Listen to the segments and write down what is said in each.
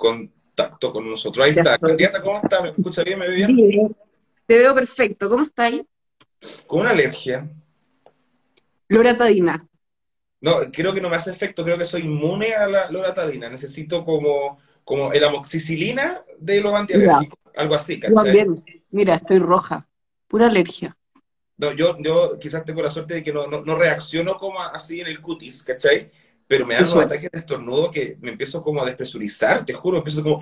contacto con nosotros. Ahí está. Candidata, ¿cómo está? ¿Me escucha bien? ¿Me ve bien? Te veo perfecto. ¿Cómo está ahí? Con una alergia. Loratadina. No, creo que no me hace efecto. Creo que soy inmune a la loratadina. Necesito como, como el amoxicilina de los antialérgicos. Algo así, ¿cachai? Mira, estoy roja. Pura alergia. No, yo, yo quizás tengo la suerte de que no, no, reacciono como así en el cutis, ¿cachai? Pero me dan unos ataques de estornudo que me empiezo como a despresurizar, te juro, empiezo como,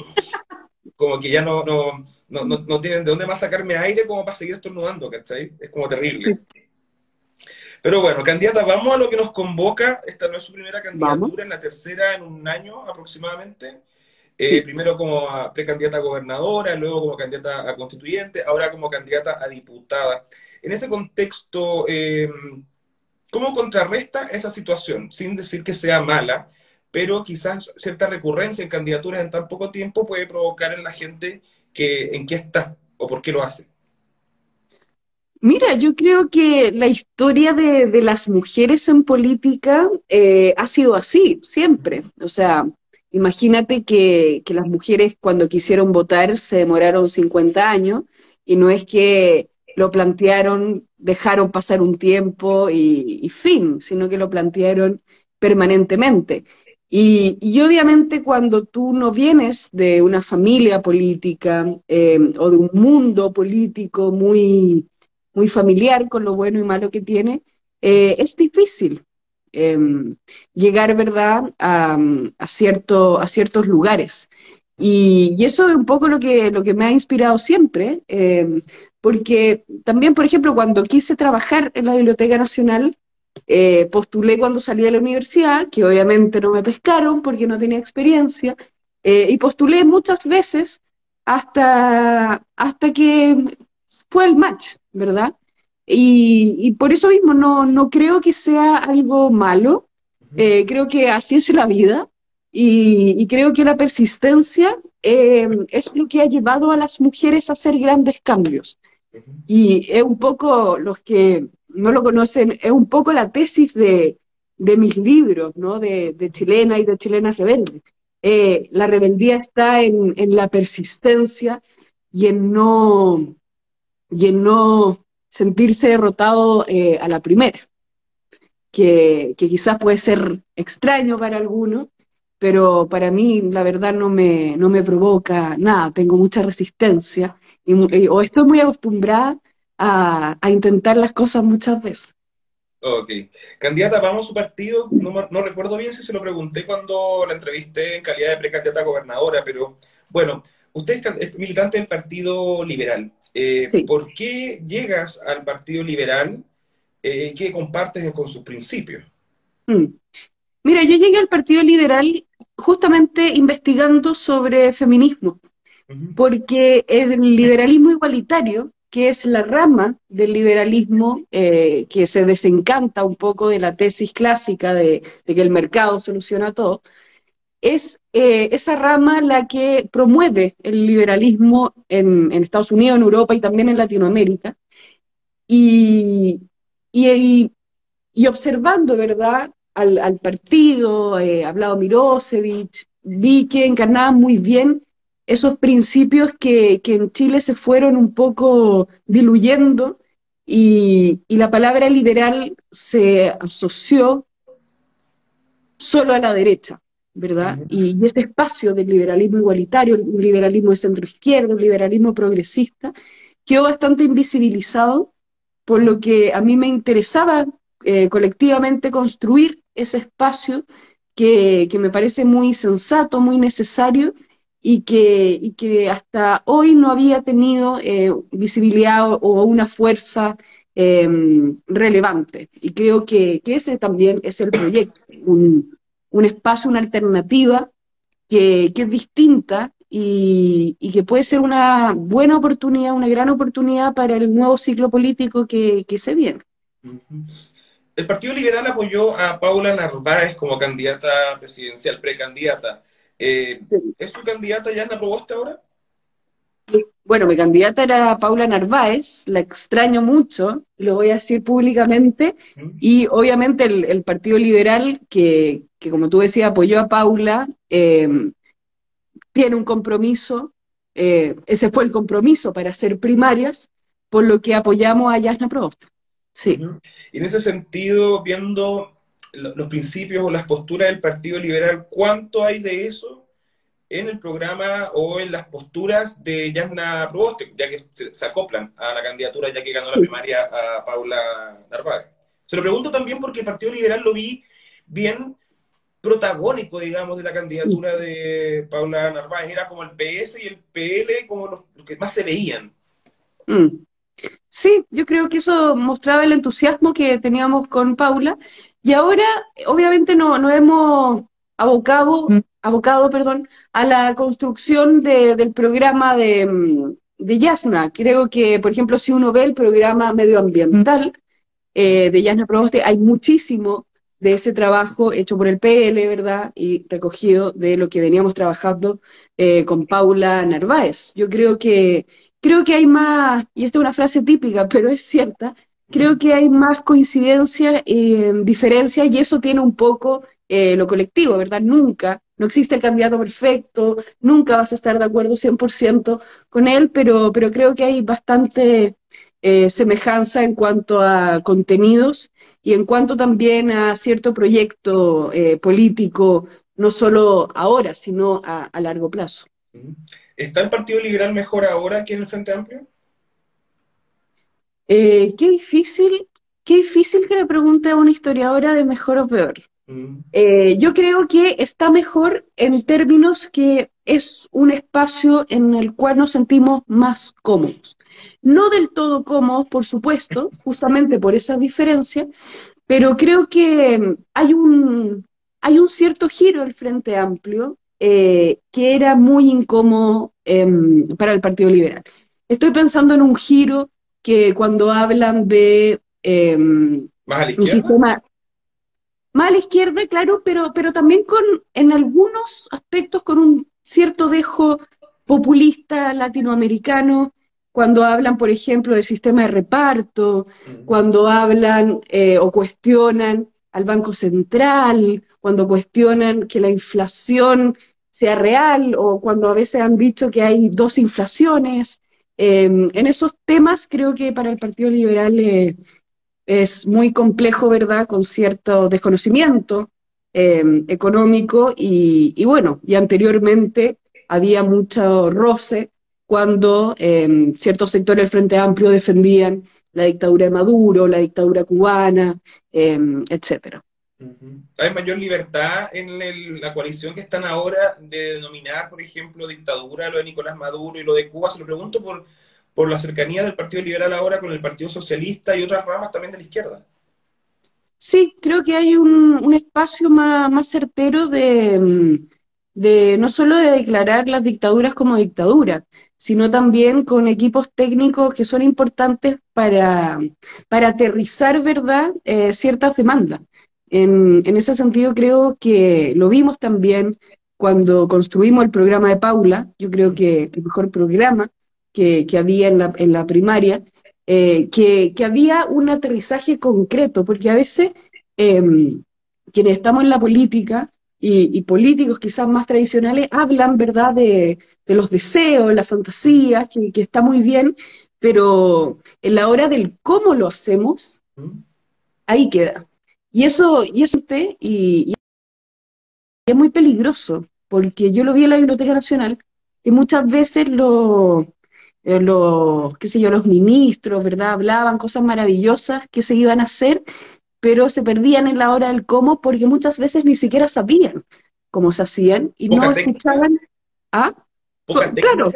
como que ya no, no, no, no, tienen de dónde más sacarme aire como para seguir estornudando, ¿cachai? Es como terrible. Pero bueno, candidata, vamos a lo que nos convoca. Esta no es su primera candidatura, en la tercera en un año aproximadamente. Eh, primero como precandidata a gobernadora, luego como candidata a constituyente, ahora como candidata a diputada. En ese contexto, eh, ¿cómo contrarresta esa situación? Sin decir que sea mala, pero quizás cierta recurrencia en candidaturas en tan poco tiempo puede provocar en la gente que en qué está o por qué lo hace. Mira, yo creo que la historia de, las mujeres en política eh, ha sido así, siempre. O sea, imagínate que, que, las mujeres cuando quisieron votar se demoraron 50 años y no es que lo plantearon, dejaron pasar un tiempo y, fin, sino que lo plantearon permanentemente. Y, obviamente cuando tú no vienes de una familia política eh, o de un mundo político muy, muy familiar con lo bueno y malo que tiene, eh, es difícil em, llegar, ¿verdad?, a, cierto, a ciertos lugares. Y, eso es un poco lo que, lo que me ha inspirado siempre, em, porque también, por ejemplo, cuando quise trabajar en la Biblioteca Nacional, eh, postulé cuando salí de la universidad, que obviamente no me pescaron porque no tenía experiencia, eh, y postulé muchas veces hasta, hasta que fue el match, ¿verdad? Y, por eso mismo no, no, creo que sea algo malo, eh, creo que así es la vida, y, creo que la persistencia es lo que ha llevado a las mujeres a hacer grandes cambios. Y es un poco, los que no lo conocen, es un poco la tesis de, mis libros, ¿no? De, chilena y de chilenas rebeldes. Eh, la rebeldía está en, la persistencia y en no, y en no sentirse derrotado eh, a la primera, que, que, quizás puede ser extraño para algunos, pero para mí la verdad no me, no me provoca nada, tengo mucha resistencia y, o estoy muy acostumbrada a, intentar las cosas muchas veces. Ok. Candidata, vamos a su partido. No, recuerdo bien si se lo pregunté cuando la entrevisté en calidad de precandidata a gobernadora, pero bueno, usted es militante del Partido Liberal. Eh, ¿Por qué llegas al Partido Liberal? Eh, ¿Qué compartes con sus principios? Mira, yo llegué al Partido Liberal justamente investigando sobre feminismo, porque el liberalismo igualitario, que es la rama del liberalismo eh, que se desencanta un poco de la tesis clásica de, que el mercado soluciona todo, es eh, esa rama la que promueve el liberalismo en, Estados Unidos, en Europa y también en Latinoamérica. Y, y, y observando, ¿verdad?, al, partido, eh, hablado Mirosevic, vi que encarnaba muy bien esos principios que, en Chile se fueron un poco diluyendo y, la palabra liberal se asoció solo a la derecha, ¿verdad? Y, este espacio del liberalismo igualitario, el liberalismo de centro izquierdo, el liberalismo progresista, quedó bastante invisibilizado, por lo que a mí me interesaba eh, colectivamente construir ese espacio que, me parece muy sensato, muy necesario y que, que hasta hoy no había tenido eh, visibilidad o, una fuerza em, relevante. Y creo que, ese también es el proyecto, un, espacio, una alternativa que, es distinta y, que puede ser una buena oportunidad, una gran oportunidad para el nuevo ciclo político que, se viene el Partido Liberal apoyó a Paula Narváez como candidata presidencial, precandidata. Eh, ¿Es su candidata ya en la propuesta ahora? Bueno, mi candidata era Paula Narváez, la extraño mucho, lo voy a decir públicamente, y obviamente el, Partido Liberal, que, como tú decías, apoyó a Paula, em, tiene un compromiso, eh, ese fue el compromiso para hacer primarias, por lo que apoyamos a Yasna Prost. Sí. Y en ese sentido, viendo los principios o las posturas del Partido Liberal, ¿cuánto hay de eso en el programa o en las posturas de Yasna Proboste, ya que se, acoplan a la candidatura ya que ganó la primaria a Paula Narváez? Se lo pregunto también porque el Partido Liberal lo vi bien protagónico, digamos, de la candidatura de Paula Narváez. Era como el PS y el PL como los, que más se veían. Mm. Sí, yo creo que eso mostraba el entusiasmo que teníamos con Paula. Y ahora, obviamente, no, no hemos abocado, mm. abocado perdón, a la construcción del programa de, mm, de Yasna. Creo que, por ejemplo, si uno ve el programa medioambiental eh, de Yasna Proboste, hay muchísimo de ese trabajo hecho por el PL, ¿verdad? Y recogido de lo que veníamos trabajando eh, con Paula Narváez. Yo creo que, creo que hay más, y esta es una frase típica, pero es cierta, creo que hay más coincidencia y diferencia, y eso tiene un poco eh, lo colectivo, ¿verdad? Nunca, no existe el candidato perfecto, nunca vas a estar de acuerdo 100% con él, pero, pero creo que hay bastante eh, semejanza en cuanto a contenidos y en cuanto también a cierto proyecto eh, político, no solo ahora, sino a, largo plazo. ¿Está el Partido Liberal mejor ahora que en el Frente Amplio? Eh, qué difícil, qué difícil que le pregunte a una historiadora de mejor o peor. yo creo que está mejor en términos que es un espacio en el cual nos sentimos más cómodos. No del todo cómodos, por supuesto, justamente por esa diferencia, pero creo que hay un, hay un cierto giro del Frente Amplio eh, que era muy incómodo em, para el Partido Liberal. Estoy pensando en un giro que cuando hablan de em, un sistema más a la izquierda, claro, pero, pero también con, en algunos aspectos con un cierto dejo populista latinoamericano, cuando hablan, por ejemplo, del sistema de reparto, cuando hablan eh, o cuestionan al Banco Central, cuando cuestionan que la inflación sea real o cuando a veces han dicho que hay dos inflaciones. Em, en esos temas creo que para el Partido Liberal eh, es muy complejo, ¿verdad?, con cierto desconocimiento em, económico y, y, bueno, y anteriormente había mucho roce cuando eh, ciertos sectores del Frente Amplio defendían la dictadura de Maduro, la dictadura cubana, eh, etcétera. ¿Hay mayor libertad en la coalición que están ahora de denominar, por ejemplo, dictadura lo de Nicolás Maduro y lo de Cuba? Se lo pregunto por, por la cercanía del Partido Liberal ahora con el Partido Socialista y otras ramas también de la izquierda. Sí, creo que hay un, un espacio más, más certero de, mm, de no solo de declarar las dictaduras como dictaduras, sino también con equipos técnicos que son importantes para, para aterrizar, ¿verdad?, eh, ciertas demandas. En, en, ese sentido creo que lo vimos también cuando construimos el programa de Paula, yo creo que el mejor programa que, había en la, en la primaria, eh, que, que, había un aterrizaje concreto, porque a veces em, quienes estamos en la política y, políticos quizás más tradicionales hablan, ¿verdad?, de, los deseos, las fantasías, que, que, está muy bien, pero en la hora del cómo lo hacemos, ahí queda. Y eso, y eso y, y es muy peligroso, porque yo lo vi en la Biblioteca Nacional, y muchas veces los, eh, los, qué sé yo, los ministros, ¿verdad? Hablaban cosas maravillosas que se iban a hacer, pero se perdían en la hora del cómo porque muchas veces ni siquiera sabían cómo se hacían y no escuchaban a... Claro,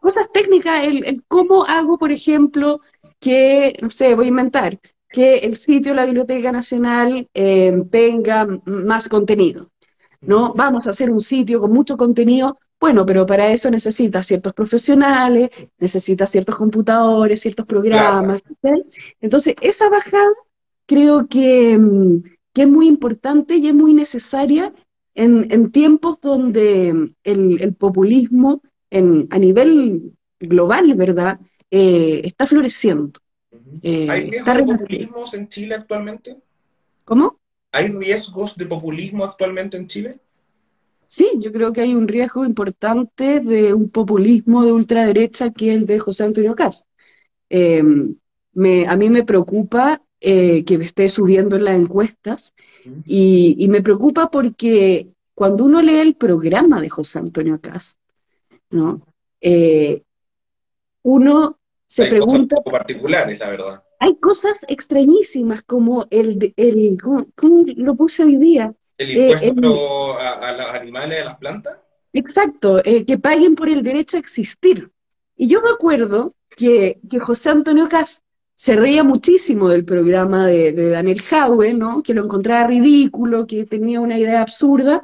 cosas técnicas, el, cómo hago, por ejemplo, que, no sé, voy a inventar, que el sitio de la Biblioteca Nacional eh, tenga más contenido. ¿no? Vamos a hacer un sitio con mucho contenido, bueno, pero para eso necesita ciertos profesionales, necesita ciertos computadores, ciertos programas. Entonces, esa bajada creo que, mm, que, es muy importante y es muy necesaria en, en tiempos donde el, populismo en, a nivel global, ¿verdad?, eh, está floreciendo. Eh, ¿Hay riesgos de populismo en Chile actualmente? ¿Cómo? ¿Hay riesgos de populismo actualmente en Chile? sí, yo creo que hay un riesgo importante de un populismo de ultraderecha que es el de José Antonio Cast. Em, a mí me preocupa eh, que esté subiendo en las encuestas y, me preocupa porque cuando uno lee el programa de José Antonio Cast, ¿no? Eh, uno se pregunta... Cosas particulares, la verdad. Hay cosas extrañísimas como el... el ¿cómo, lo puse hoy día? ¿El impuesto eh, a, los animales, a las plantas? Exacto, que paguen por el derecho a existir. Y yo me acuerdo que, que José Antonio Cast se reía muchísimo del programa de, Daniel Jaue, ¿no? Que lo encontraba ridículo, que tenía una idea absurda.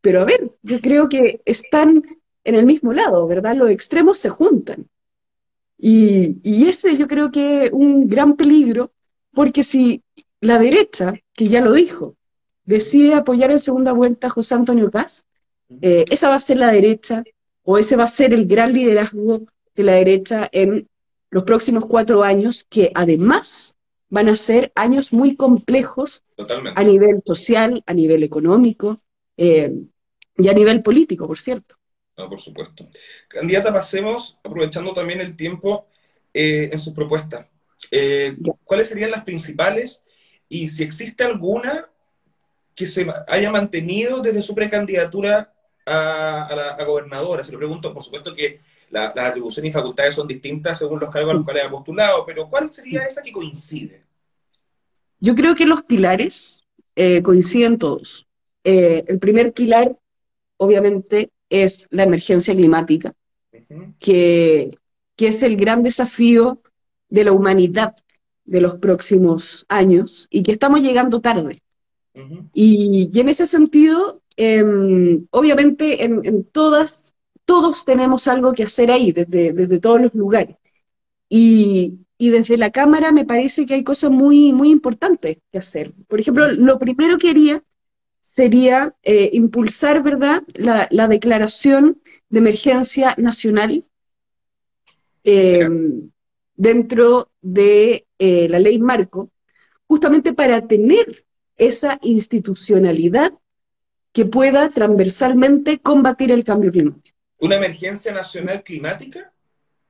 Pero a ver, yo creo que están en el mismo lado, ¿verdad? Los extremos se juntan. Y, ese yo creo que es un gran peligro, porque si la derecha, que ya lo dijo, decide apoyar en segunda vuelta a José Antonio Paz, eh, esa va a ser la derecha, o ese va a ser el gran liderazgo de la derecha en los próximos cuatro años, que además van a ser años muy complejos a nivel social, a nivel económico eh, y a nivel político, por cierto. No, por supuesto. Candidata, pasemos, aprovechando también el tiempo eh, en sus propuestas. Eh, ¿Cuáles serían las principales y si existe alguna que se haya mantenido desde su precandidatura a, a, la, a gobernadora? Se lo pregunto, por supuesto que las atribuciones y facultades son distintas según los cargos a los cuales ha postulado, pero ¿cuál sería esa que coincide? Yo creo que los pilares eh, coinciden todos. Eh, el primer pilar, obviamente, es la emergencia climática, que, que es el gran desafío de la humanidad de los próximos años y que estamos llegando tarde. y, y, en ese sentido, em, obviamente en, en, todas todos tenemos algo que hacer ahí, desde, desde todos los lugares. Y, y, desde la Cámara me parece que hay cosas muy, muy importantes que hacer. Por ejemplo, lo primero que haría sería eh, impulsar, ¿verdad?, la, la, declaración de emergencia nacional eh, dentro de eh, la ley marco, justamente para tener esa institucionalidad que pueda transversalmente combatir el cambio climático. ¿Una emergencia nacional climática?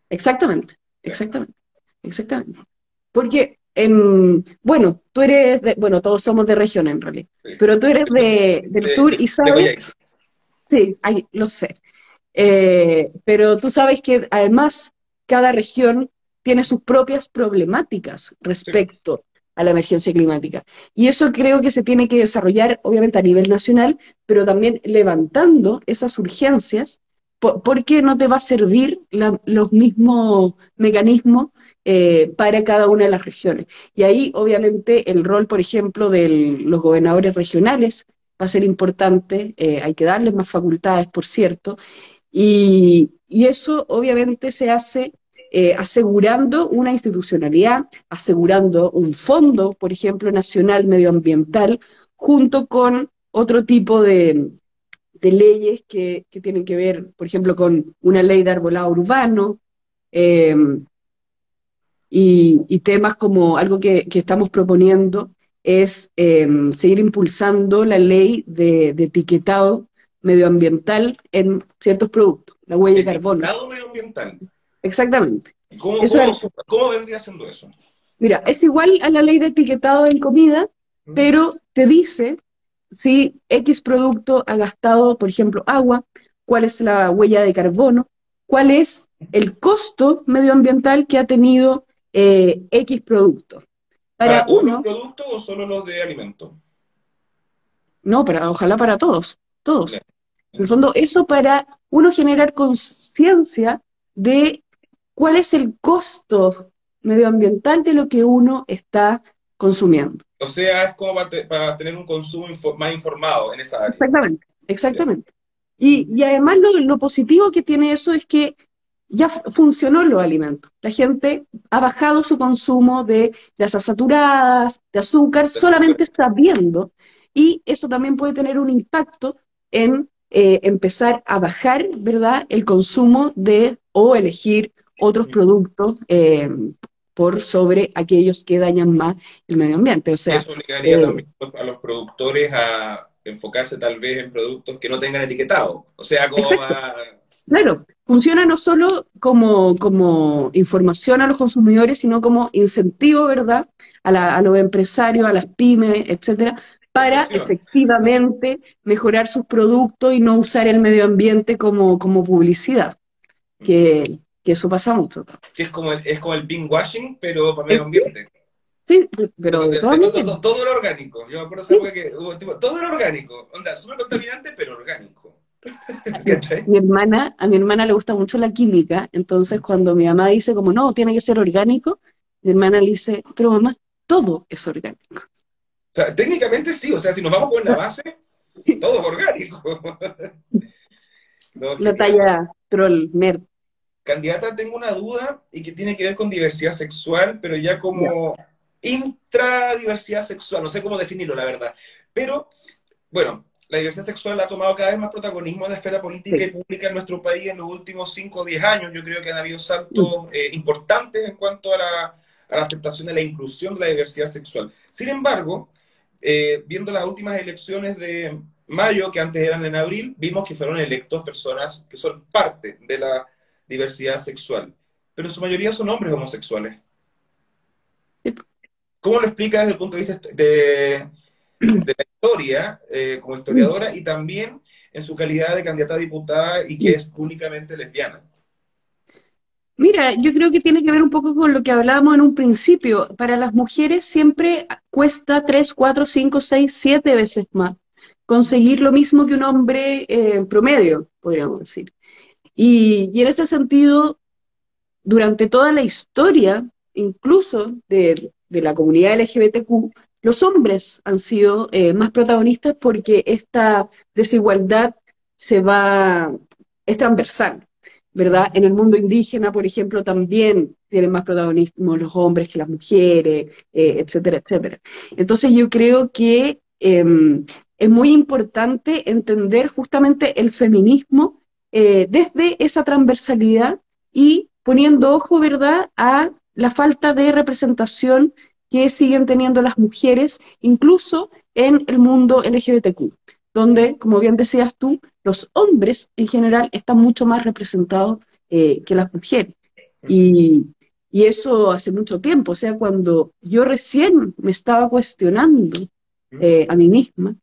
Exactamente, exactamente, exactamente. Porque, em, bueno, tú eres, de, bueno, todos somos de región en realidad, pero tú eres de, del sur y sabes... Sí, ahí, lo sé. Eh, pero tú sabes que además cada región tiene sus propias problemáticas respecto a la emergencia climática. Y eso creo que se tiene que desarrollar, obviamente, a nivel nacional, pero también levantando esas urgencias ¿por, qué no te va a servir los mismos mecanismos eh, para cada una de las regiones? Y ahí, obviamente, el rol, por ejemplo, de los gobernadores regionales va a ser importante, eh, hay que darles más facultades, por cierto, y, eso obviamente se hace eh, asegurando una institucionalidad, asegurando un fondo, por ejemplo, nacional medioambiental, junto con otro tipo de, de leyes que, tienen que ver, por ejemplo, con una ley de arbolado urbano em, y, temas como algo que, estamos proponiendo es em, seguir impulsando la ley de, etiquetado medioambiental en ciertos productos, la huella de carbono. Etiquetado medioambiental. Exactamente. ¿Cómo, vendría siendo eso? Mira, es igual a la ley de etiquetado en comida, pero te dice si X producto ha gastado, por ejemplo, agua, cuál es la huella de carbono, cuál es el costo medioambiental que ha tenido eh, X producto. ¿Para, uno, productos o solo los de alimentos? No, para, ojalá para todos, todos. En el fondo, eso para uno generar conciencia de cuál es el costo medioambiental de lo que uno está consumiendo. O sea, es como para, tener un consumo más informado en esa área. Exactamente, exactamente. Y, y, además lo, positivo que tiene eso es que ya funcionó los alimentos. La gente ha bajado su consumo de grasas saturadas, de azúcar, solamente sabiendo. Y eso también puede tener un impacto en eh, empezar a bajar, ¿verdad?, el consumo de o elegir otros productos eh, por sobre aquellos que dañan más el medio ambiente. O sea, Eso obligaría eh, a los productores a, enfocarse tal vez en productos que no tengan etiquetado. O sea, como Claro, funciona no solo como, como información a los consumidores, sino como incentivo, ¿verdad?, a, los empresarios, a las pymes, etcétera, para efectivamente mejorar sus productos y no usar el medio ambiente como, como publicidad. Que, eso pasa mucho. Que es como el, es como el washing, pero para medio ambiente. Sí, pero todo, todo, era orgánico. Yo me acuerdo esa que todo era orgánico. Onda, súper contaminante, pero orgánico. mi hermana, a mi hermana le gusta mucho la química, entonces cuando mi mamá dice como no, tiene que ser orgánico, mi hermana le dice, pero mamá, todo es orgánico. O sea, técnicamente sí, o sea, si nos vamos con la base, todo es orgánico. la talla troll, nerd. Candidata, tengo una duda y que tiene que ver con diversidad sexual, pero ya como intradiversidad sexual, no sé cómo definirlo, la verdad. Pero, bueno, la diversidad sexual ha tomado cada vez más protagonismo en la esfera política y pública en nuestro país en los últimos 5 o 10 años. Yo creo que han habido saltos eh, importantes en cuanto a la, aceptación de la inclusión de la diversidad sexual. Sin embargo, eh, viendo las últimas elecciones de mayo, que antes eran en abril, vimos que fueron electos personas que son parte de la diversidad sexual, pero su mayoría son hombres homosexuales. ¿Cómo lo explica desde el punto de vista de, de la historia eh, como historiadora y también en su calidad de candidata a diputada y que es públicamente lesbiana. Mira, yo creo que tiene que ver un poco con lo que hablábamos en un principio. Para las mujeres siempre cuesta tres, cuatro, cinco, seis, siete veces más conseguir lo mismo que un hombre en eh, promedio, podríamos decir. Y, en ese sentido, durante toda la historia, incluso de, de la comunidad LGBTQ, los hombres han sido eh, más protagonistas porque esta desigualdad se va, es transversal, ¿verdad? En el mundo indígena, por ejemplo, también tienen más protagonismo los hombres que las mujeres, eh, etcétera, etcétera. Entonces yo creo que em, es muy importante entender justamente el feminismo eh, desde esa transversalidad y poniendo ojo, ¿verdad?, a la falta de representación que siguen teniendo las mujeres, incluso en el mundo LGBTQ, donde, como bien decías tú, los hombres en general están mucho más representados eh, que las mujeres. Y, eso hace mucho tiempo, o sea, cuando yo recién me estaba cuestionando eh, a mí misma,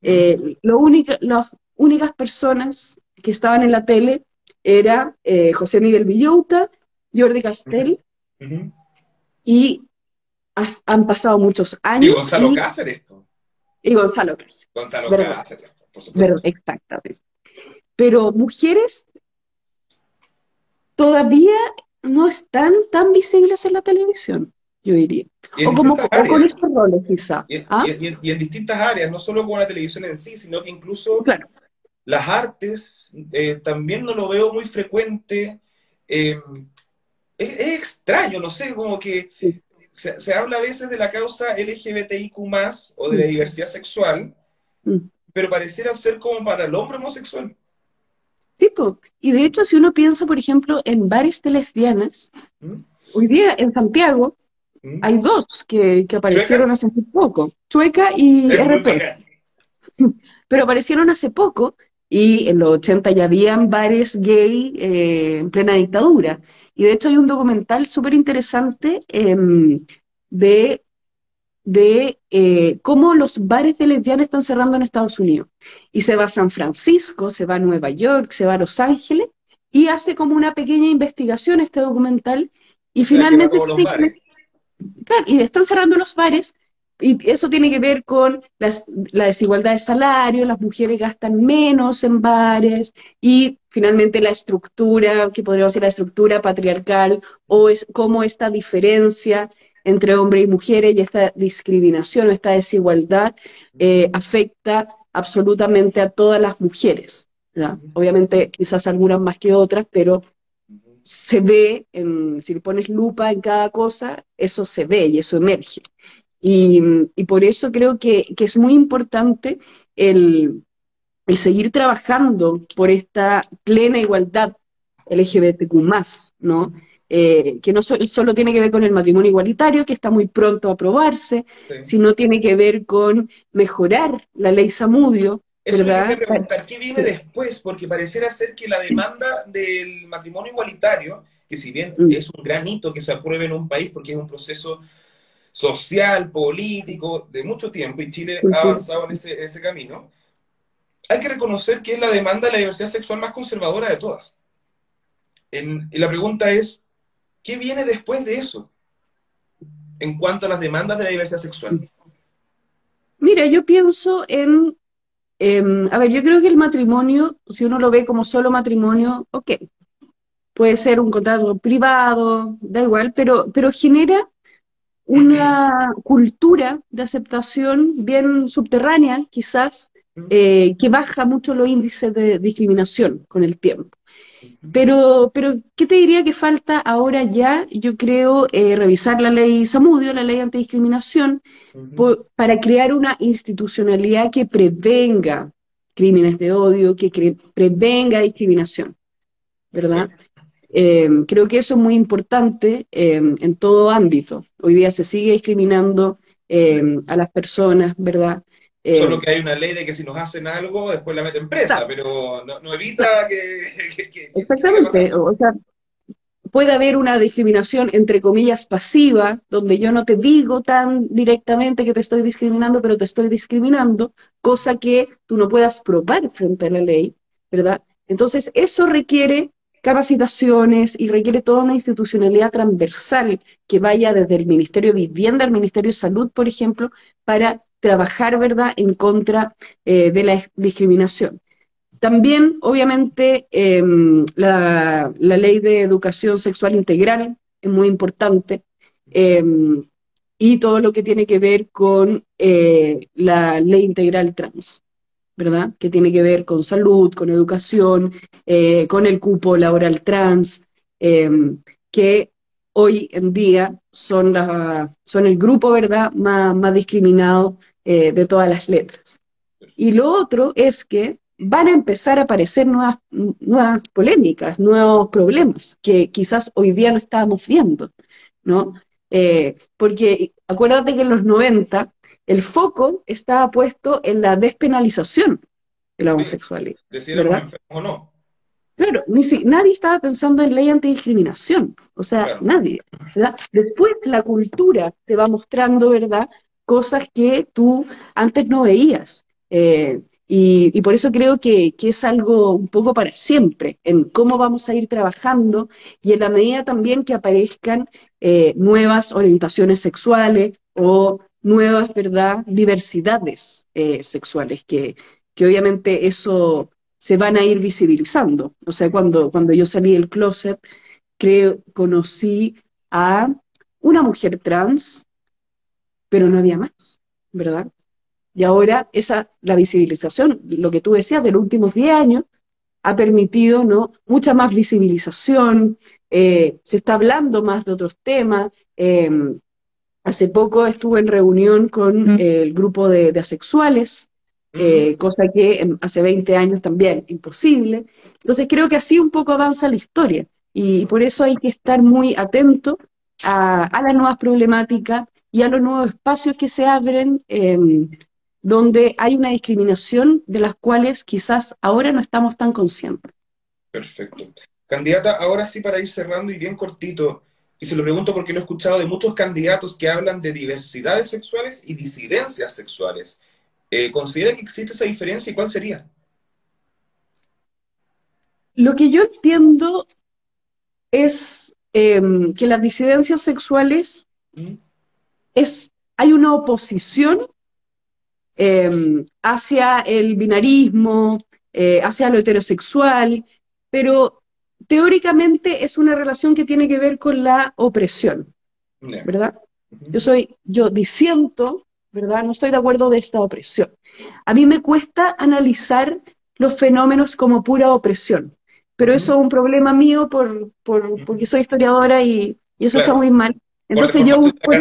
eh, lo las únicas personas que estaban en la tele era José Miguel Villota, Jordi Castell, y han pasado muchos años. Y Gonzalo Cáceres. Y Gonzalo Cáceres. Gonzalo Cáceres, por supuesto. exactamente. Pero mujeres todavía no están tan visibles en la televisión, yo diría. O, como, con estos roles, quizá. ¿Ah? Y, en, distintas áreas, no solo con la televisión en sí, sino que incluso las artes eh, también no lo veo muy frecuente. Eh, es, extraño, no sé, como que se, habla a veces de la causa LGBTIQ o de la mm. diversidad sexual, mm. pero pareciera ser como para el hombre homosexual. Sí, y de hecho, si uno piensa, por ejemplo, en bares de lesbianas, mm. hoy día en Santiago hay dos que, aparecieron hace poco, Chueca y RP. Pero aparecieron hace poco y en los 80 ya habían bares gay eh, en plena dictadura. Y de hecho hay un documental súper interesante em, de, de eh, cómo los bares de lesbianas están cerrando en Estados Unidos. Y se va a San Francisco, se va a Nueva York, se va a Los Ángeles, y hace como una pequeña investigación este documental, y finalmente... Claro, y están cerrando los bares y eso tiene que ver con la desigualdad de salario, las mujeres gastan menos en bares y finalmente la estructura, que podríamos decir la estructura patriarcal, o es cómo esta diferencia entre hombres y mujeres y esta discriminación o esta desigualdad eh, afecta absolutamente a todas las mujeres. Obviamente quizás algunas más que otras, pero se ve, si le pones lupa en cada cosa, eso se ve y eso emerge. Y, por eso creo que, es muy importante el, seguir trabajando por esta plena igualdad LGBTQ+, ¿no? Eh, que no solo tiene que ver con el matrimonio igualitario, que está muy pronto a aprobarse, sino tiene que ver con mejorar la ley Samudio. Eso ¿verdad? que preguntar, ¿qué viene después? Porque pareciera ser que la demanda del matrimonio igualitario, que si bien mm. es un gran hito que se apruebe en un país, porque es un proceso social, político, de mucho tiempo, y Chile ha avanzado en ese, camino, hay que reconocer que es la demanda de la diversidad sexual más conservadora de todas. y la pregunta es, ¿Qué viene después de eso en cuanto a las demandas de la diversidad sexual? Mira, yo pienso en, a ver, yo creo que el matrimonio, si uno lo ve como solo matrimonio, ok, puede ser un contrato privado, da igual, pero, pero genera una cultura de aceptación bien subterránea, quizás, eh, que baja mucho los índices de discriminación con el tiempo. Pero, pero, ¿qué te diría que falta ahora ya? Yo creo eh, revisar la ley Samudio, la ley antidiscriminación, para crear una institucionalidad que prevenga crímenes de odio, que prevenga discriminación, ¿verdad? Eh, creo que eso es muy importante eh, en todo ámbito. Hoy día se sigue discriminando a las personas, ¿verdad? Solo eh, que hay una ley de que si nos hacen algo, después la meten presa, pero no, evita que, Exactamente, o sea, puede haber una discriminación entre comillas pasiva, donde yo no te digo tan directamente que te estoy discriminando, pero te estoy discriminando, cosa que tú no puedas probar frente a la ley, ¿verdad? Entonces, eso requiere capacitaciones y requiere toda una institucionalidad transversal que vaya desde el Ministerio de Vivienda al Ministerio de Salud, por ejemplo, para trabajar, ¿verdad?, en contra eh, de la discriminación. También, obviamente, em, la, ley de educación sexual integral es muy importante em, y todo lo que tiene que ver con eh, la ley integral trans, ¿verdad? Que tiene que ver con salud, con educación, eh, con el cupo laboral trans, em, que hoy en día son, la, son el grupo, ¿verdad?, más, más discriminado eh, de todas las letras. Y lo otro es que van a empezar a aparecer nuevas, nuevas polémicas, nuevos problemas que quizás hoy día no estábamos viendo, ¿no? Eh, porque acuérdate que en los 90 el foco estaba puesto en la despenalización de la homosexualidad. ¿verdad? o no. Claro, ni si, nadie estaba pensando en ley antidiscriminación, o sea, nadie. Después la cultura te va mostrando, ¿verdad?, cosas que tú antes no veías. Eh, y, por eso creo que, es algo un poco para siempre, en cómo vamos a ir trabajando y en la medida también que aparezcan eh, nuevas orientaciones sexuales o nuevas, ¿verdad?, diversidades eh, sexuales, que, que obviamente eso se van a ir visibilizando. O sea, cuando, cuando yo salí del closet, creo, conocí a una mujer trans, pero no había más, ¿verdad? Y ahora esa, la visibilización, lo que tú decías de los últimos 10 años, ha permitido ¿no? mucha más visibilización, eh, se está hablando más de otros temas. Em, hace poco estuve en reunión con mm. el grupo de asexuales, eh, cosa que hace 20 años también imposible. Entonces creo que así un poco avanza la historia y por eso hay que estar muy atento a, las nuevas problemáticas y a los nuevos espacios que se abren em, donde hay una discriminación de las cuales quizás ahora no estamos tan conscientes. Perfecto. Candidata, ahora sí para ir cerrando y bien cortito, y se lo pregunto porque lo he escuchado de muchos candidatos que hablan de diversidades sexuales y disidencias sexuales. Eh, ¿considera que existe esa diferencia y cuál sería? Lo que yo entiendo es em, que las disidencias sexuales ¿Mm? es, hay una oposición em, hacia el binarismo, eh, hacia lo heterosexual, pero teóricamente es una relación que tiene que ver con la opresión, ¿verdad? Yo soy, yo disiento ¿verdad? No estoy de acuerdo de esta opresión. A mí me cuesta analizar los fenómenos como pura opresión, pero eso es un problema mío por, porque soy historiadora y, eso está muy mal. Entonces yo por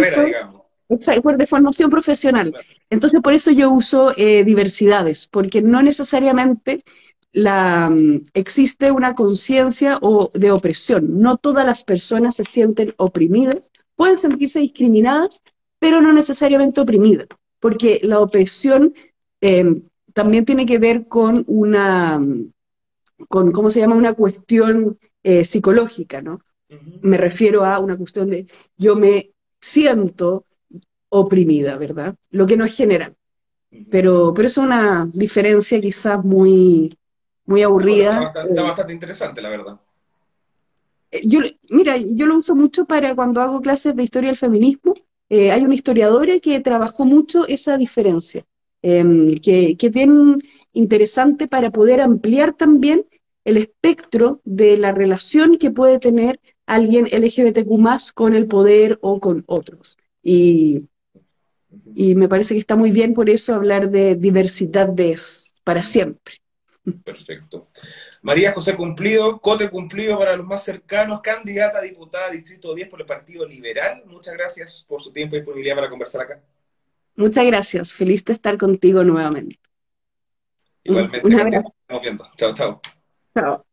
de formación profesional. Entonces por eso yo uso eh, diversidades, porque no necesariamente la, mm, existe una conciencia de opresión. No todas las personas se sienten oprimidas, pueden sentirse discriminadas, pero no necesariamente oprimidas, porque la opresión em, también tiene que ver con una, mm, con, ¿cómo se llama? Una cuestión eh, psicológica, ¿no? Me refiero a una cuestión de yo me siento oprimida, ¿verdad? Lo que no es general. Pero, pero es una diferencia quizás muy, muy aburrida. está, bastante, interesante, la verdad. Eh, yo, mira, yo lo uso mucho para cuando hago clases de historia del feminismo. Eh, hay una historiadora que trabajó mucho esa diferencia, em, que, que, es bien interesante para poder ampliar también el espectro de la relación que puede tener alguien LGBTQ con el poder o con otros. Y, y me parece que está muy bien por eso hablar de diversidad de para siempre. Perfecto. María José Cumplido, Cote Cumplido para los más cercanos, candidata a diputada Distrito 10 por el Partido Liberal. Muchas gracias por su tiempo y disponibilidad para conversar acá. Muchas gracias. Feliz de estar contigo nuevamente. Igualmente. Estamos viendo. Chao, chao. Chao.